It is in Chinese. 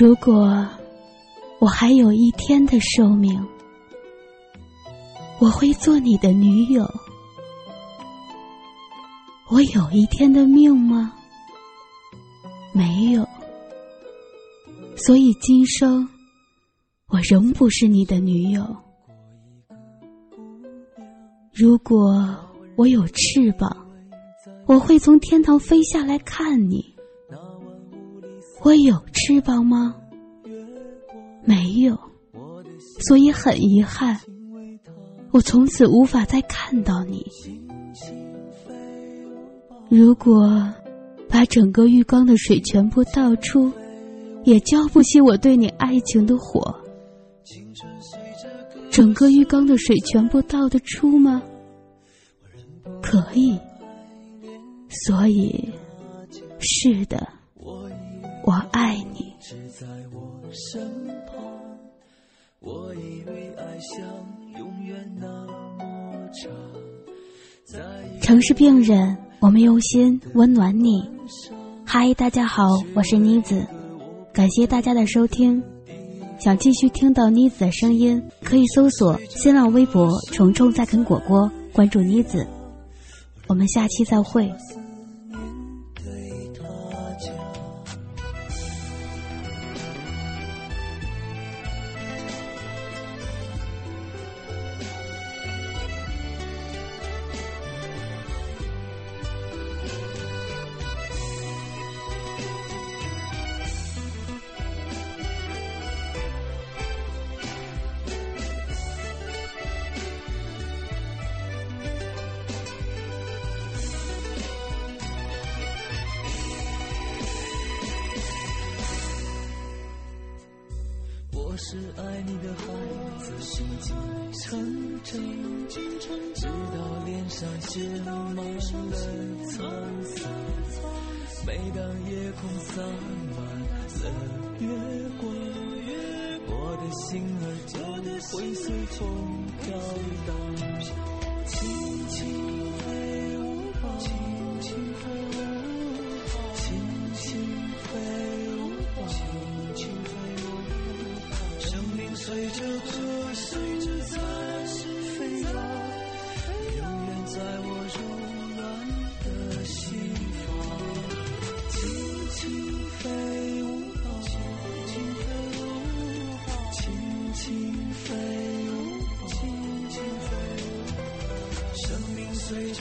如果我还有一天的寿命，我会做你的女友。我有一天的命吗？没有。所以今生，我仍不是你的女友。如果我有翅膀，我会从天堂飞下来看你。我有翅膀吗？没有，所以很遗憾，我从此无法再看到你。如果把整个浴缸的水全部倒出，也浇不熄我对你爱情的火。整个浴缸的水全部倒得出吗？可以。所以，是的。我爱你。城市病人，我们用心温暖你。嗨，大家好，我是妮子，感谢大家的收听。想继续听到妮子的声音，可以搜索新浪微博“虫虫在啃果果”，关注妮子。我们下期再会。是爱你的孩子，心静成真，直到脸上写满了沧桑。每当夜空洒满了月光，我的心儿就会随风飘荡，轻轻飞舞吧，轻轻飞舞，随着歌声在飞扬，永远在我柔软的心房。轻轻飞舞吧，轻轻飞舞吧，轻轻飞舞吧，轻轻飞舞。生命随着